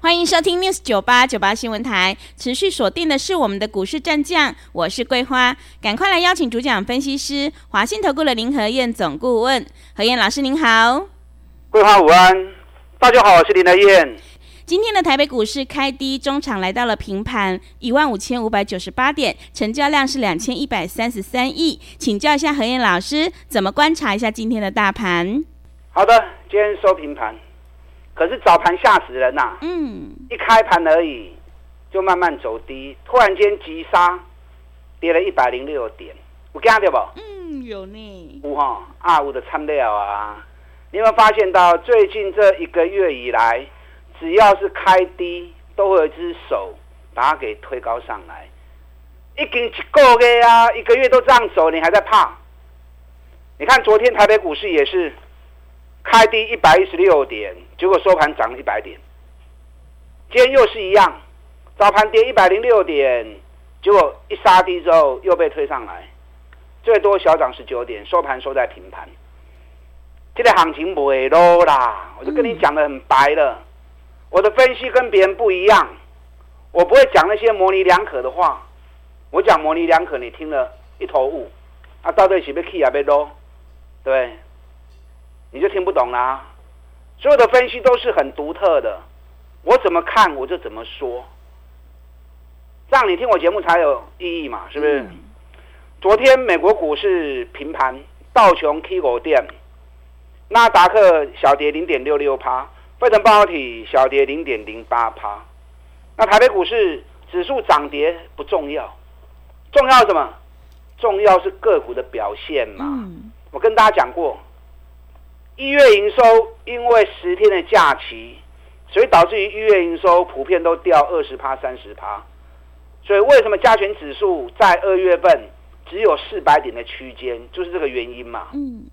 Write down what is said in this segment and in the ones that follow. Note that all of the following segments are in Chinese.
欢迎收听 News 九八九八新闻台，持续锁定的是我们的股市战将，我是桂花，赶快来邀请主讲分析师华信投顾的林和燕总顾问，何燕老师您好，桂花午安，大家好，我是林和燕。今天的台北股市开低，中场来到了平盘一万五千五百九十八点，成交量是两千一百三十三亿，请教一下何燕老师，怎么观察一下今天的大盘？好的，今天收平盘。可是早盘吓死人呐、啊！嗯，一开盘而已，就慢慢走低，突然间急杀，跌了一百零六点，有看到不？嗯，有呢。有哈啊，有的参料啊！你有没有发现到最近这一个月以来，只要是开低，都会有一只手把它给推高上来。已经一个月啊，一个月都这样走，你还在怕？你看昨天台北股市也是。开低一百一十六点，结果收盘涨了一百点。今天又是一样，早盘跌一百零六点，结果一杀低之后又被推上来，最多小涨十九点，收盘收在平盘。这个行情不会 low 啦，我就跟你讲得很白了。我的分析跟别人不一样，我不会讲那些模棱两可的话。我讲模棱两可，你听了一头雾。啊，到底是要起啊，要 low，对。你就听不懂啦，所有的分析都是很独特的，我怎么看我就怎么说，让你听我节目才有意义嘛，是不是？嗯、昨天美国股市平盘，道琼 K 五点，纳达克小跌零点六六趴，费城半导体小跌零点零八趴，那台北股市指数涨跌不重要，重要什么？重要是个股的表现嘛。嗯、我跟大家讲过。一月营收因为十天的假期，所以导致于一月营收普遍都掉二十趴、三十趴。所以为什么加权指数在二月份只有四百点的区间，就是这个原因嘛。嗯。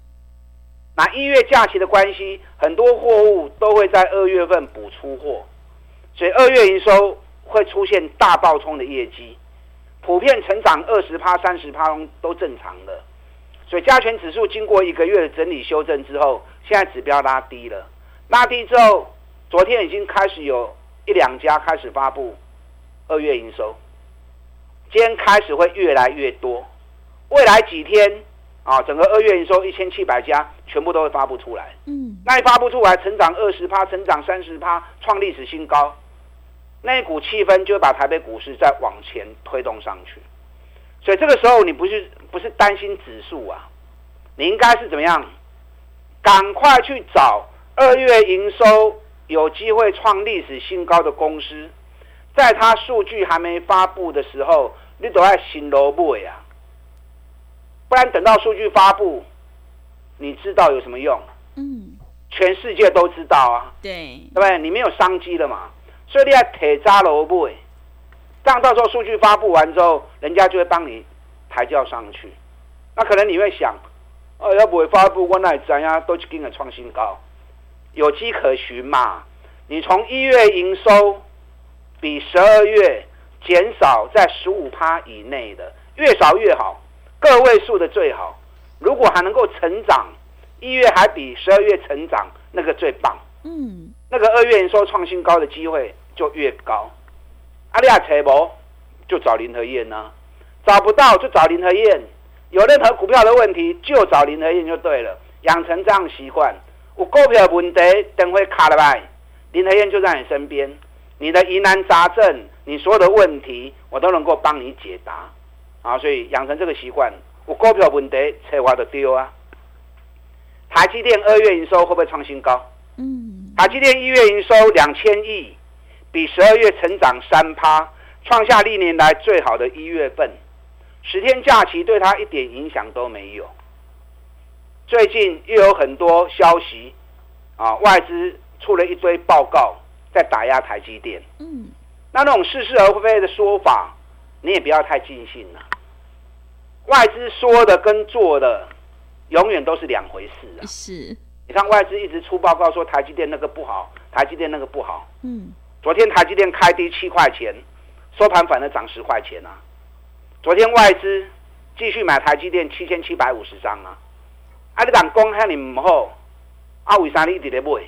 那一月假期的关系，很多货物都会在二月份补出货，所以二月营收会出现大爆冲的业绩，普遍成长二十趴、三十趴都正常的。所以加权指数经过一个月的整理修正之后，现在指标拉低了，拉低之后，昨天已经开始有一两家开始发布二月营收，今天开始会越来越多，未来几天啊，整个二月营收一千七百家全部都会发布出来。嗯，那一发布出来，成长二十趴，成长三十趴，创历史新高，那一股气氛就会把台北股市再往前推动上去。所以这个时候你不是不是担心指数啊，你应该是怎么样？赶快去找二月营收有机会创历史新高的公司，在它数据还没发布的时候，你都要新罗布呀，不然等到数据发布，你知道有什么用？嗯，全世界都知道啊，对，对不对？你没有商机了嘛，所以你要铁扎罗布，这样到时候数据发布完之后，人家就会帮你抬轿上去。那可能你会想。哦，要不会发布，我那怎样都去跟着创新高，有迹可循嘛？你从一月营收比十二月减少在十五趴以内的，越少越好，个位数的最好。如果还能够成长，一月还比十二月成长，那个最棒。嗯，那个二月营收创新高的机会就越高。阿利亚财博就找林和燕呢，找不到就找林和燕。有任何股票的问题，就找林和燕就对了。养成这样习惯，有股票问题，等会卡了吧？林和燕就在你身边，你的疑难杂症，你所有的问题，我都能够帮你解答。啊，所以养成这个习惯，有股票问题，策划就丢啊。台积电二月营收会不会创新高？嗯，台积电一月营收两千亿，比十二月成长三趴，创下历年来最好的一月份。十天假期对他一点影响都没有。最近又有很多消息，啊，外资出了一堆报告在打压台积电。嗯，那那种似是而非的说法，你也不要太尽信了。外资说的跟做的永远都是两回事啊。是，你看外资一直出报告说台积电那个不好，台积电那个不好。嗯，昨天台积电开低七块钱，收盘反而涨十块钱啊。昨天外资继续买台积电七千七百五十张啊。啊，你讲公开你唔好，啊，为啥你一直在买？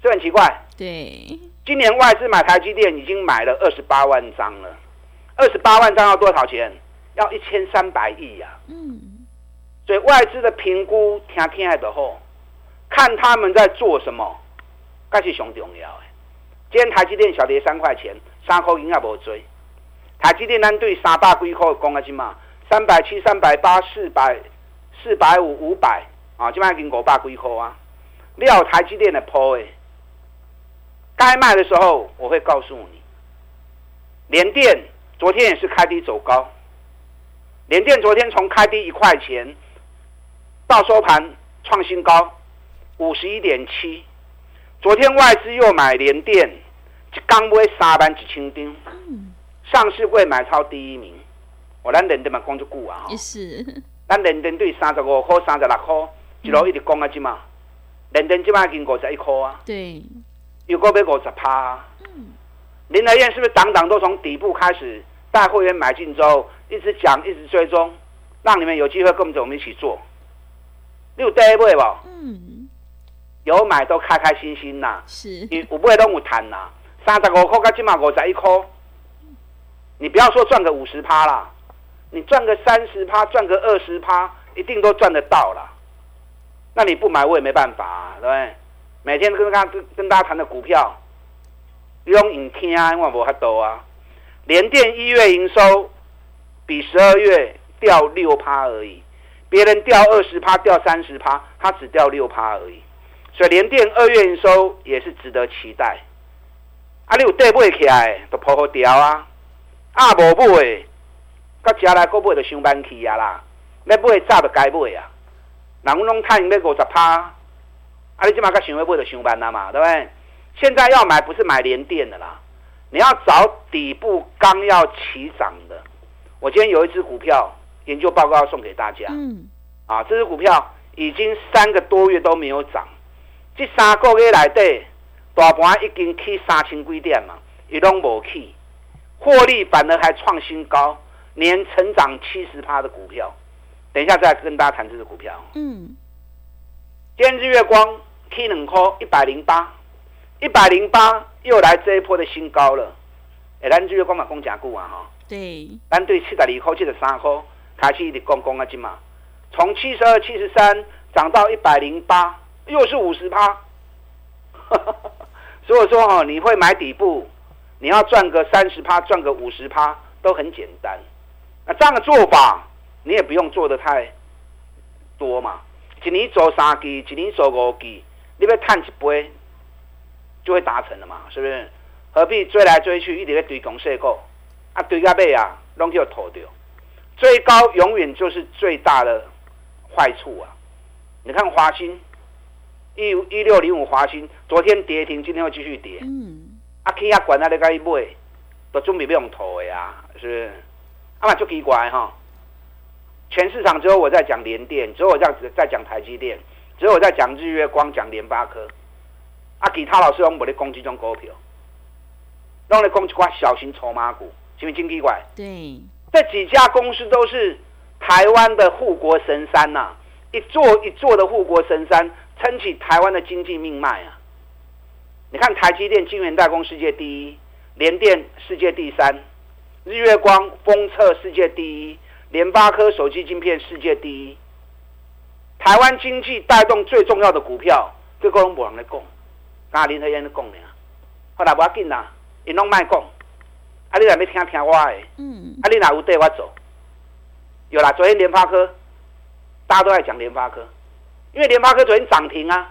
这很奇怪。对，今年外资买台积电已经买了二十八万张了，二十八万张要多少钱？要一千三百亿呀。嗯，所以外资的评估听听的好，看他们在做什么，才是上重要的。今天台积电小跌三块钱，三块钱也无追。台积电咱对三百几块讲啊，今嘛三百七、三百八、四百、四百五、五百啊，今嘛已经五百几块啊。你要台积电的铺诶。该卖的时候，我会告诉你。联电昨天也是开低走高，联电昨天从开低一块钱到收盘创新高五十一点七。昨天外资又买联电，刚买三万一千张，上市会买超第一名。我咱联电嘛讲就久啊，也是。咱联电对三十五块、三十六块，一路一直讲啊，今嘛联电今嘛已经五十一块啊。对。有个别五十趴，林和彦是不是档档都从底部开始带会员买进之后，一直讲一直追踪，让你们有机会跟着我们一起做。你有带会不？嗯，有买都开开心心呐。是，你有买都有谈呐。三十五块跟今嘛五十一块，你不要说赚个五十趴啦，你赚个三十趴，赚个二十趴，一定都赚得到啦。那你不买我也没办法啊，对不对？每天跟大跟跟大家谈的股票，用影听啊，我无法度啊。联电一月营收比十二月掉六趴而已，别人掉二十趴，掉三十趴，它只掉六趴而已。所以联电二月营收也是值得期待。啊，你有底买起来，都破好掉啊！啊，无买，到家来阁买就上班去啊啦。要买早就该买啊。人拢趁要五十趴。啊，你起码个想要买的上班了嘛，对不对？现在要买不是买连电的啦，你要找底部刚要起涨的。我今天有一只股票研究报告要送给大家。嗯。啊，这只股票已经三个多月都没有涨，这三个月来对大盘已经起三千几点嘛，伊拢无起，获利反而还创新高，年成长七十趴的股票。等一下再跟大家谈这只股票。嗯。今天日月光 K 两块一百零八，一百零八又来这一波的新高了。哎，咱日月光嘛讲加固啊哈。对。咱对七十二块、七十三块开始一直讲讲啊，今嘛从七十二、七十三涨到一百零八，又是五十趴。所以说哈，你会买底部，你要赚个三十趴，赚个五十趴都很简单。那这样的做法，你也不用做得太多嘛。一年做三季，一年做五季，你要赚一倍，就会达成了嘛？是不是？何必追来追去，一直在追公司股啊？追到尾啊，拢叫脱掉。追高永远就是最大的坏处啊！你看华新一一六零五华新，昨天跌停，今天又继续跌。嗯。啊，起啊，管他你该买，都准备不用投的呀，是不是？啊嘛，就奇怪哈。全市场只有我在讲联电，只有我在在讲台积电，只有我在讲日月光，讲联发科。啊，其他老师拢无咧讲击种股票，拢咧讲一寡小型筹码股，是不是真奇怪？对，这几家公司都是台湾的护国神山呐、啊，一座一座的护国神山，撑起台湾的经济命脉啊。你看台积电晶圆代工世界第一，联电世界第三，日月光封测世界第一。联发科手机晶片世界第一，台湾经济带动最重要的股票，这个拢无人来讲，刚林和彦在讲呢。后来不要紧啦，伊拢卖讲，啊你若要听听我的，嗯，啊你哪有对我走？有啦，昨天联发科，大家都在讲联发科，因为联发科昨天涨停啊，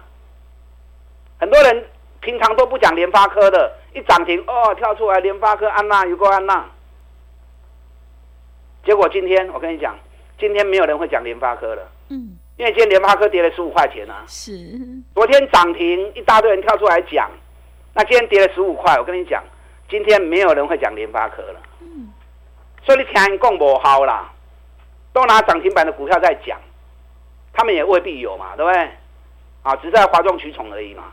很多人平常都不讲联发科的，一涨停哦跳出来联发科安娜有个安娜。结果今天我跟你讲，今天没有人会讲联发科了，嗯，因为今天联发科跌了十五块钱啊，是，昨天涨停一大堆人跳出来讲，那今天跌了十五块，我跟你讲，今天没有人会讲联发科了，嗯，所以你听人讲无效啦，都拿涨停板的股票在讲，他们也未必有嘛，对不对？啊，只是在哗众取宠而已嘛。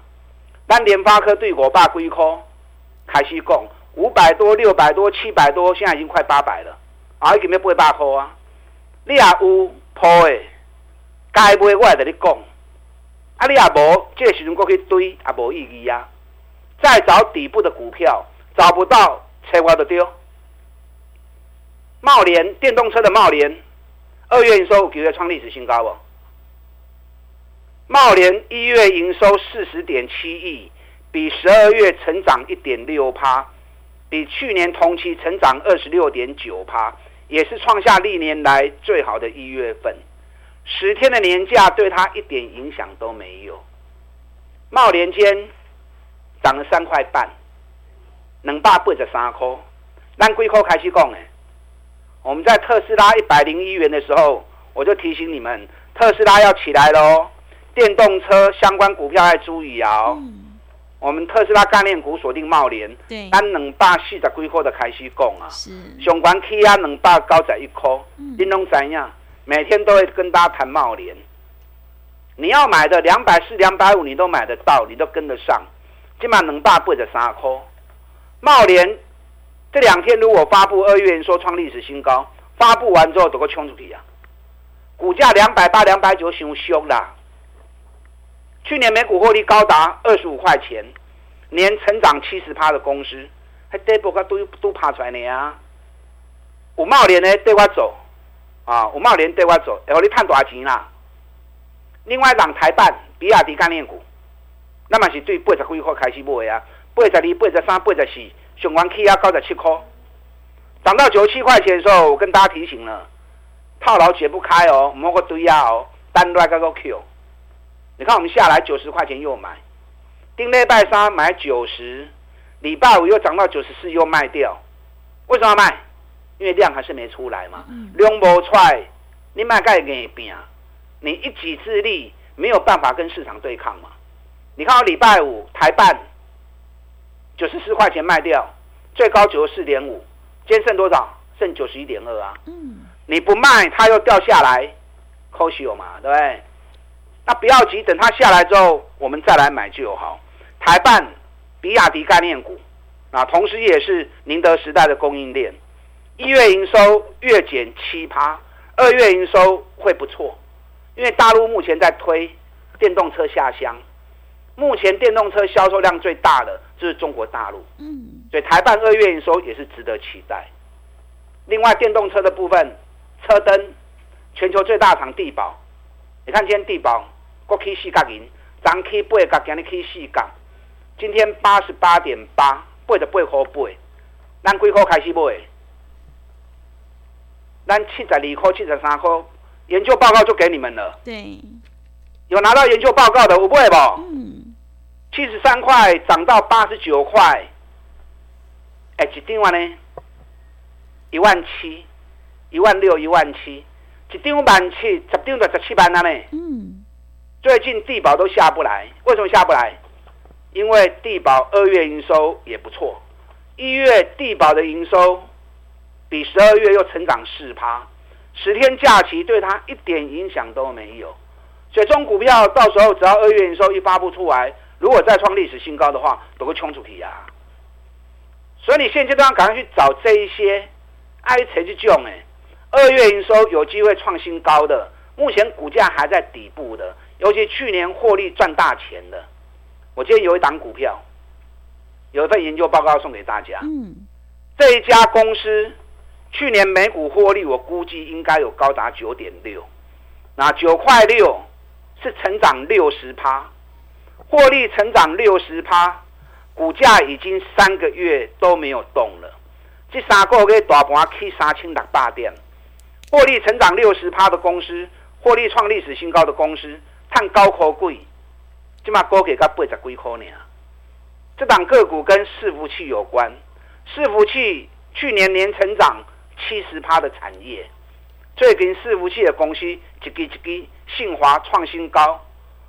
但联发科对我爸龟科开始讲五百多、六百多、七百多，现在已经快八百了，啊，已经要八百块啊！你也有铺的，该买我也跟你讲，啊，你也无，这个时阵过去堆也无意义啊。再找底部的股票，找不到，车我就丢。茂联电动车的茂联，二月营收几月创历史新高哦。茂联一月营收四十点七亿，比十二月成长一点六趴，比去年同期成长二十六点九趴，也是创下历年来最好的一月份。十天的年假对他一点影响都没有。茂联间涨了三块半，两百八十三块，咱几块开始讲诶。我们在特斯拉一百零一元的时候，我就提醒你们，特斯拉要起来喽，电动车相关股票要注意啊。嗯、我们特斯拉概念股锁定茂联，对，咱两百四十几块的开始讲啊，是，上关起啊两百九十一块，你拢知影，每天都会跟大家谈茂联，你要买的两百四、两百五，你都买得到，你都跟得上，起码两百八十三块，茂联。这两天如果发布二月营收创历史新高，发布完之后都够冲出去啊！股价两百八、两百九，太凶啦！去年每股获利高达二十五块钱，年成长七十趴的公司，还底部都都爬出来呢啊！五茂联呢对我走啊，五茂联对我走，然后你赚多少钱啦？另外一档台办比亚迪概念股，那么是对八十几块开始买啊，八十二、八十三、八十四。熊完 K 压高在七块，涨到九十七块钱的时候，我跟大家提醒了，套牢解不开哦，摸个堆压哦，单来个 Q。你看我们下来九十块钱又买，丁内拜三买九十，礼拜五又涨到九十四又卖掉，为什么卖？因为量还是没出来嘛，量不出来，你卖盖给拼，你一己之力没有办法跟市场对抗嘛。你看我礼拜五台办。九十四块钱卖掉，最高九十四点五，今天剩多少？剩九十一点二啊！嗯，你不卖，它又掉下来，可惜嘛，对不对？那不要急，等它下来之后，我们再来买就好。台办、比亚迪概念股，啊，同时也是宁德时代的供应链。一月营收月减七趴，二月营收会不错，因为大陆目前在推电动车下乡。目前电动车销售量最大的就是中国大陆，嗯，所以台办二月营收也是值得期待。另外，电动车的部分，车灯，全球最大厂地宝，你看今天地宝过 K 四角银，涨 K 八角，今日 K 四角，今天八十八点八，八十八块八，咱几块开始买？咱七十二块、七十三块，研究报告就给你们了。对，有拿到研究报告的，有买不？嗯。七十三块涨到八十九块，哎，一张呢？一万七，一万六，一万七，一张万七，十张就十七万了呢。嗯，最近地保都下不来，为什么下不来？因为地保二月营收也不错，一月地保的营收比十二月又成长四趴，十天假期对它一点影响都没有，所以中股票到时候只要二月营收一发布出来。如果再创历史新高的话，都会冲出去啊！所以你现阶段赶快去找这一些爱谁去救哎，二月营收有机会创新高的，目前股价还在底部的，尤其去年获利赚大钱的。我今天有一档股票，有一份研究报告送给大家。嗯，这一家公司去年每股获利，我估计应该有高达九点六，那九块六是成长六十趴。获利成长六十趴，股价已经三个月都没有动了。这三个月大盘去三千六百点，获利成长六十趴的公司，获利创历史新高的公司，看高科贵，起码高给个八十几块呢。这档个股跟伺服器有关，伺服器去年年成长七十趴的产业，最近伺服器的公司一支一支，信华创新高。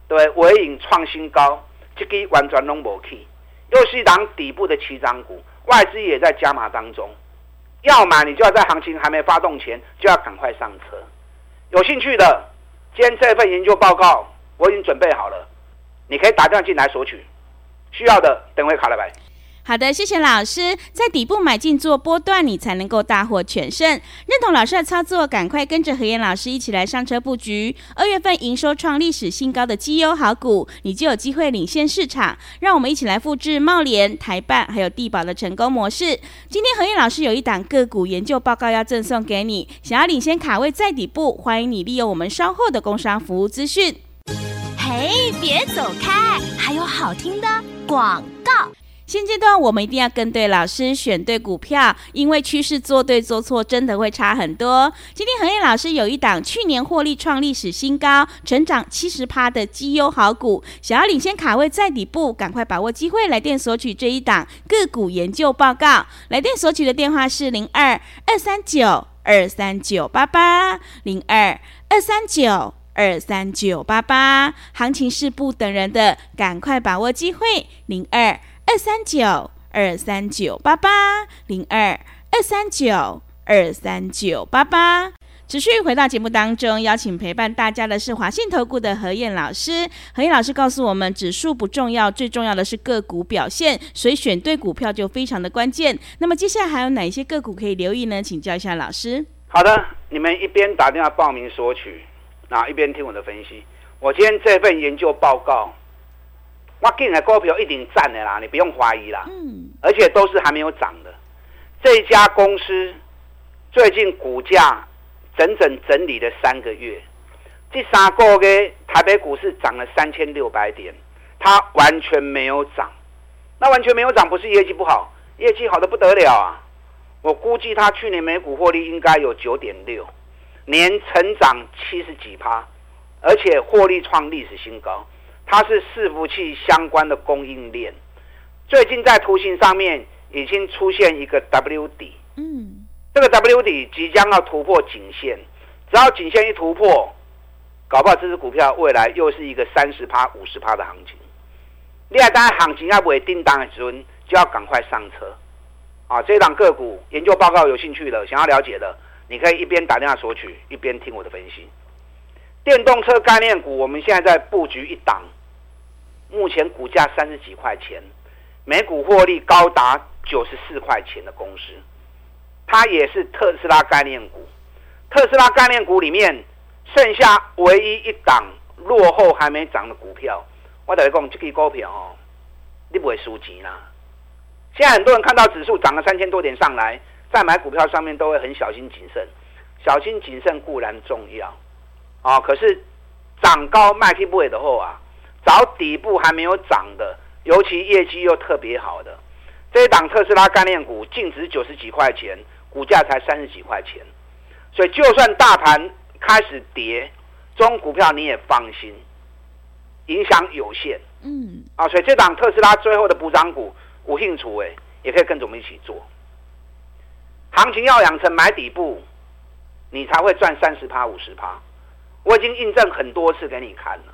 对，纬颖创新高，这支完全拢无去，又是一档底部的七张股，外资也在加码当中。要买，你就要在行情还没发动前就要赶快上车。有兴趣的，今天这份研究报告我已经准备好了，你可以打电话进来索取。需要的等会卡了来。好的，谢谢老师。在底部买进做波段，你才能够大获全胜。认同老师的操作，赶快跟着何燕老师一起来上车布局。二月份营收创历史新高的绩优好股，你就有机会领先市场。让我们一起来复制茂联、台办还有地保的成功模式。今天何燕老师有一档个股研究报告要赠送给你，想要领先卡位在底部，欢迎你利用我们稍后的工商服务资讯。嘿，别走开，还有好听的广告。现阶段我们一定要跟对老师，选对股票，因为趋势做对做错真的会差很多。今天恒业老师有一档去年获利创历史新高、成长七十趴的绩优好股，想要领先卡位在底部，赶快把握机会来电索取这一档个股研究报告。来电索取的电话是零二二三九二三九八八零二二三九二三九八八。行情是不等人的，赶快把握机会零二。二三九二三九八八零二二三九二三九八八，持续回到节目当中，邀请陪伴大家的是华信投顾的何燕老师。何燕老师告诉我们，指数不重要，最重要的是个股表现，所以选对股票就非常的关键。那么接下来还有哪些个股可以留意呢？请教一下老师。好的，你们一边打电话报名索取，那一边听我的分析。我今天这份研究报告。我进的股票一定赚的啦，你不用怀疑啦。嗯，而且都是还没有涨的。这家公司最近股价整整整理了三个月，这三个月台北股市涨了三千六百点，它完全没有涨。那完全没有涨，不是业绩不好，业绩好的不得了啊！我估计它去年每股获利应该有九点六，年成长七十几趴，而且获利创历史新高。它是伺服器相关的供应链，最近在图形上面已经出现一个 W 底，嗯，这个 W 底即将要突破颈线，只要颈线一突破，搞不好这支股票未来又是一个三十趴、五十趴的行情。另外，当然行情要不定当的时候，就要赶快上车啊！这档个股研究报告有兴趣的、想要了解的，你可以一边打电话索取，一边听我的分析。电动车概念股，我们现在在布局一档。目前股价三十几块钱，每股获利高达九十四块钱的公司，它也是特斯拉概念股。特斯拉概念股里面，剩下唯一一档落后还没涨的股票，我等于讲这支股票哦，你不会输钱啦。现在很多人看到指数涨了三千多点上来，在买股票上面都会很小心谨慎。小心谨慎固然重要啊，可是涨高卖去不会的后啊。找底部还没有涨的，尤其业绩又特别好的这一档特斯拉概念股，净值九十几块钱，股价才三十几块钱，所以就算大盘开始跌，中股票你也放心，影响有限。嗯，啊，所以这档特斯拉最后的补涨股，无兴趣诶，也可以跟着我们一起做。行情要养成买底部，你才会赚三十趴、五十趴。我已经印证很多次给你看了。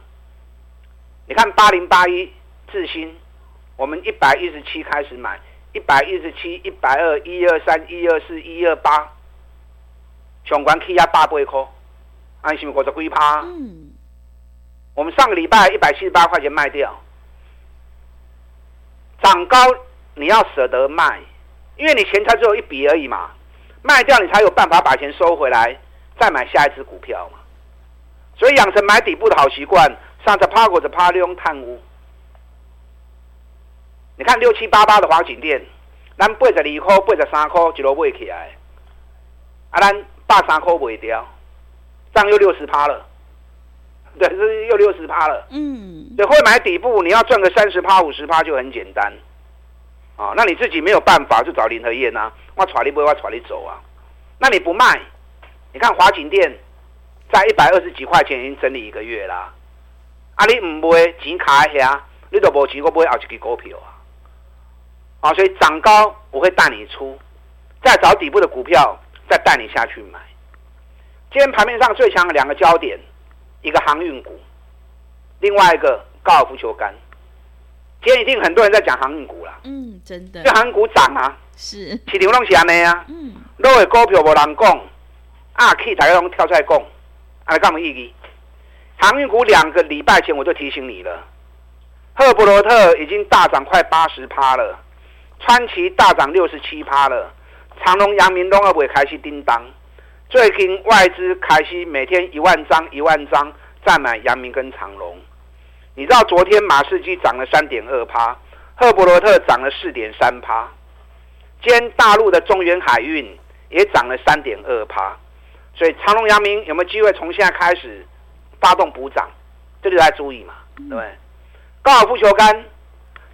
你看八零八一智新，我们一百一十七开始买，一百一十七、一百二、一二三、一二四、一二八，全关 K 压八倍扣，安心或者龟趴。嗯，我们上个礼拜一百七十八块钱卖掉，涨高你要舍得卖，因为你钱才只有一笔而已嘛，卖掉你才有办法把钱收回来，再买下一只股票嘛。所以养成买底部的好习惯。上着趴过着趴利用贪污，你看六七八八的华景店，咱八十二块、八十三块一路买起来，啊，咱八三块卖掉，这样又六十趴了，对，是又六十趴了。嗯，对，会买底部，你要赚个三十趴、五十趴就很简单，啊，那你自己没有办法就找林和燕呐，我揣你买，我揣你走啊，那你不卖，你看华景店在一百二十几块钱已经整理一个月啦。啊！你唔买钱卡喺遐，你都无钱，我买后一支股票啊！啊，所以涨高我会带你出，再找底部的股票再带你下去买。今天盘面上最强的两个焦点，一个航运股，另外一个高尔夫球杆。今天一定很多人在讲航运股啦。嗯，真的。这航运股涨啊！是。市场拢是安尼啊。嗯。落的股票无人讲，啊，去大家拢跳出来讲，啊，干嘛意义？航运股两个礼拜前我就提醒你了，赫伯罗特已经大涨快八十趴了，川崎大涨六十七趴了，长隆、阳明都要不会开始叮当。最近外资开始每天一万张一万张再买阳明跟长隆。你知道昨天马士基涨了三点二趴，赫伯罗特涨了四点三趴，今天大陆的中远海运也涨了三点二趴，所以长隆、阳明有没有机会从现在开始？发动补涨，这就来注意嘛，对不对？高尔夫球杆，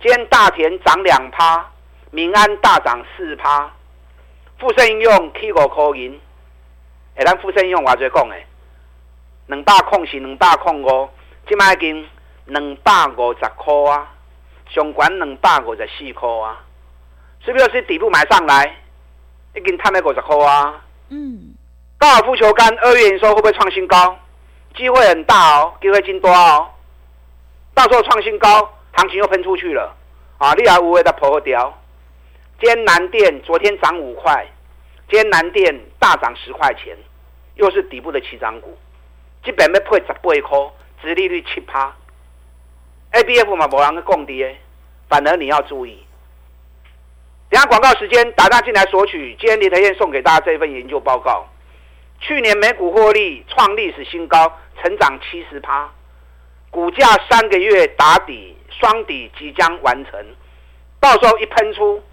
今天大田涨两趴，民安大涨四趴，富盛应用 K 五块银，哎，咱富盛应用我最讲诶，两百空是两百空五，今麦已经两百五十块啊，上悬两百五十四块啊，是不是底部买上来，已经探了五十块啊？嗯，高尔夫球杆二月营收会不会创新高？机会很大哦，机会真多哦，到时候创新高，行情又喷出去了啊！你还无谓的破掉。今天南电昨天涨五块，今天南电大涨十块钱，又是底部的起涨股，基本要配十八块，殖利率七趴。A B F 嘛，无人去讲跌，反而你要注意。等下广告时间，打电进来索取，今天林和彦送给大家这份研究报告。去年每股获利创历史新高。成长七十趴，股价三个月打底，双底即将完成，到时候一喷出，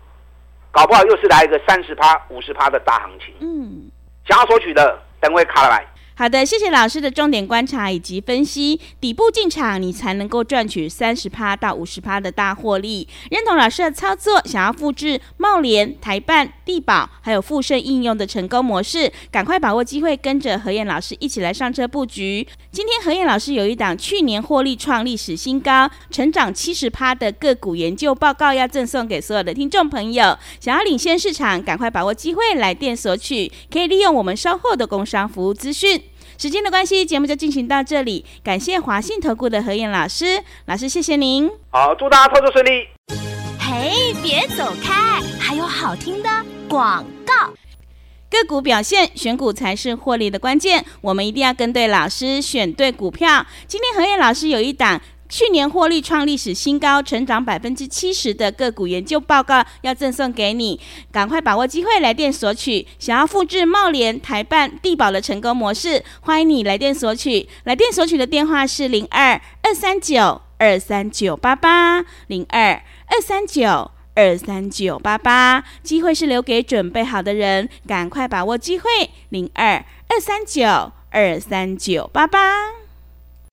搞不好又是来一个三十趴、五十趴的大行情。嗯，想要索取的，等会卡来。好的，谢谢老师的重点观察以及分析。底部进场，你才能够赚取三十趴到五十趴的大获利。认同老师的操作，想要复制茂联、台办、地保还有富盛应用的成功模式，赶快把握机会，跟着何燕老师一起来上车布局。今天何燕老师有一档去年获利创历史新高、成长七十趴的个股研究报告，要赠送给所有的听众朋友。想要领先市场，赶快把握机会来电索取，可以利用我们稍后的工商服务资讯。时间的关系，节目就进行到这里。感谢华信投顾的何燕老师，老师谢谢您。好，祝大家操作顺利。嘿，别走开，还有好听的广告。个股表现，选股才是获利的关键。我们一定要跟对老师，选对股票。今天何燕老师有一档。去年获利创历史新高，成长百分之七十的个股研究报告要赠送给你，赶快把握机会来电索取。想要复制茂联、台办、地保的成功模式，欢迎你来电索取。来电索取的电话是零二二三九二三九八八零二二三九二三九八八。机会是留给准备好的人，赶快把握机会。零二二三九二三九八八。